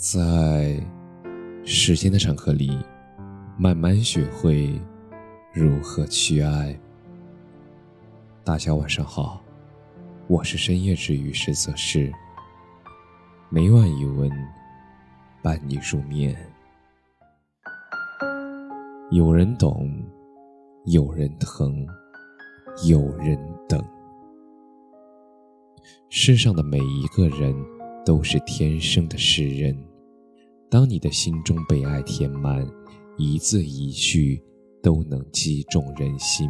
在时间的长河里，慢慢学会如何去爱。大家晚上好，我是深夜治愈师泽是每晚一文伴你入眠。有人懂，有人疼，有人等。世上的每一个人都是天生的诗人。当你的心中被爱填满，一字一句都能击中人心。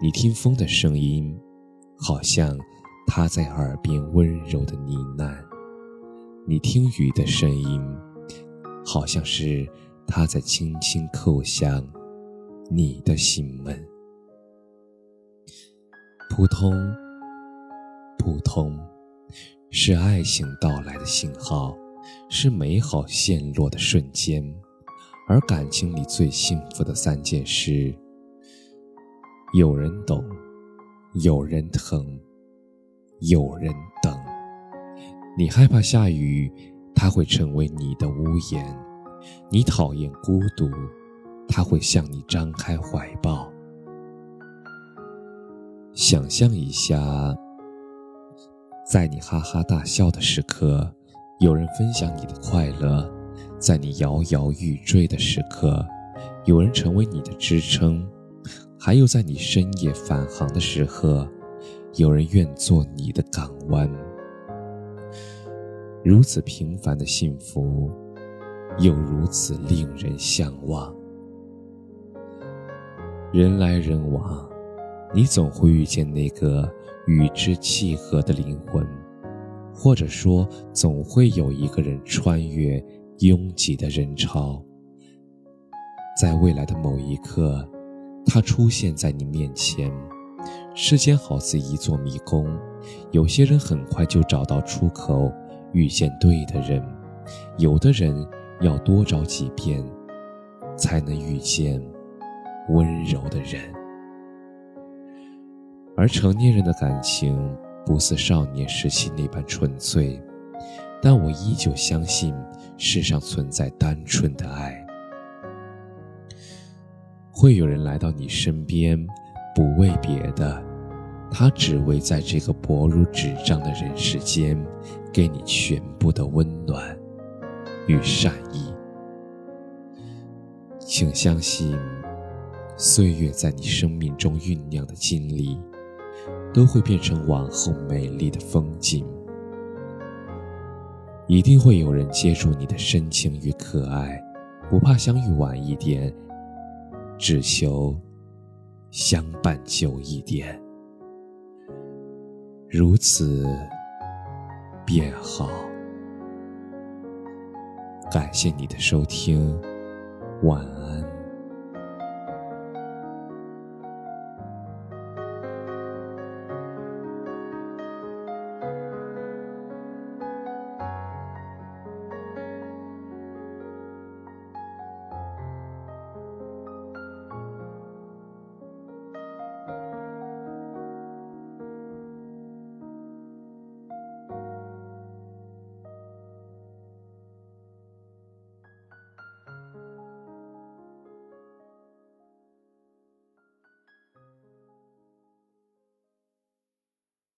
你听风的声音，好像他在耳边温柔的呢喃；你听雨的声音，好像是他在轻轻叩响你的心门。扑通，扑通，是爱情到来的信号。是美好陷落的瞬间，而感情里最幸福的三件事：有人懂，有人疼，有人等。你害怕下雨，它会成为你的屋檐；你讨厌孤独，它会向你张开怀抱。想象一下，在你哈哈大笑的时刻。有人分享你的快乐，在你摇摇欲坠的时刻，有人成为你的支撑；还有在你深夜返航的时刻，有人愿做你的港湾。如此平凡的幸福，又如此令人向往。人来人往，你总会遇见那个与之契合的灵魂。或者说，总会有一个人穿越拥挤的人潮，在未来的某一刻，他出现在你面前。世间好似一座迷宫，有些人很快就找到出口，遇见对的人；有的人要多找几遍，才能遇见温柔的人。而成年人的感情。不似少年时期那般纯粹，但我依旧相信世上存在单纯的爱。会有人来到你身边，不为别的，他只为在这个薄如纸张的人世间，给你全部的温暖与善意。请相信，岁月在你生命中酝酿的经历。都会变成往后美丽的风景。一定会有人接住你的深情与可爱，不怕相遇晚一点，只求相伴久一点。如此便好。感谢你的收听，晚安。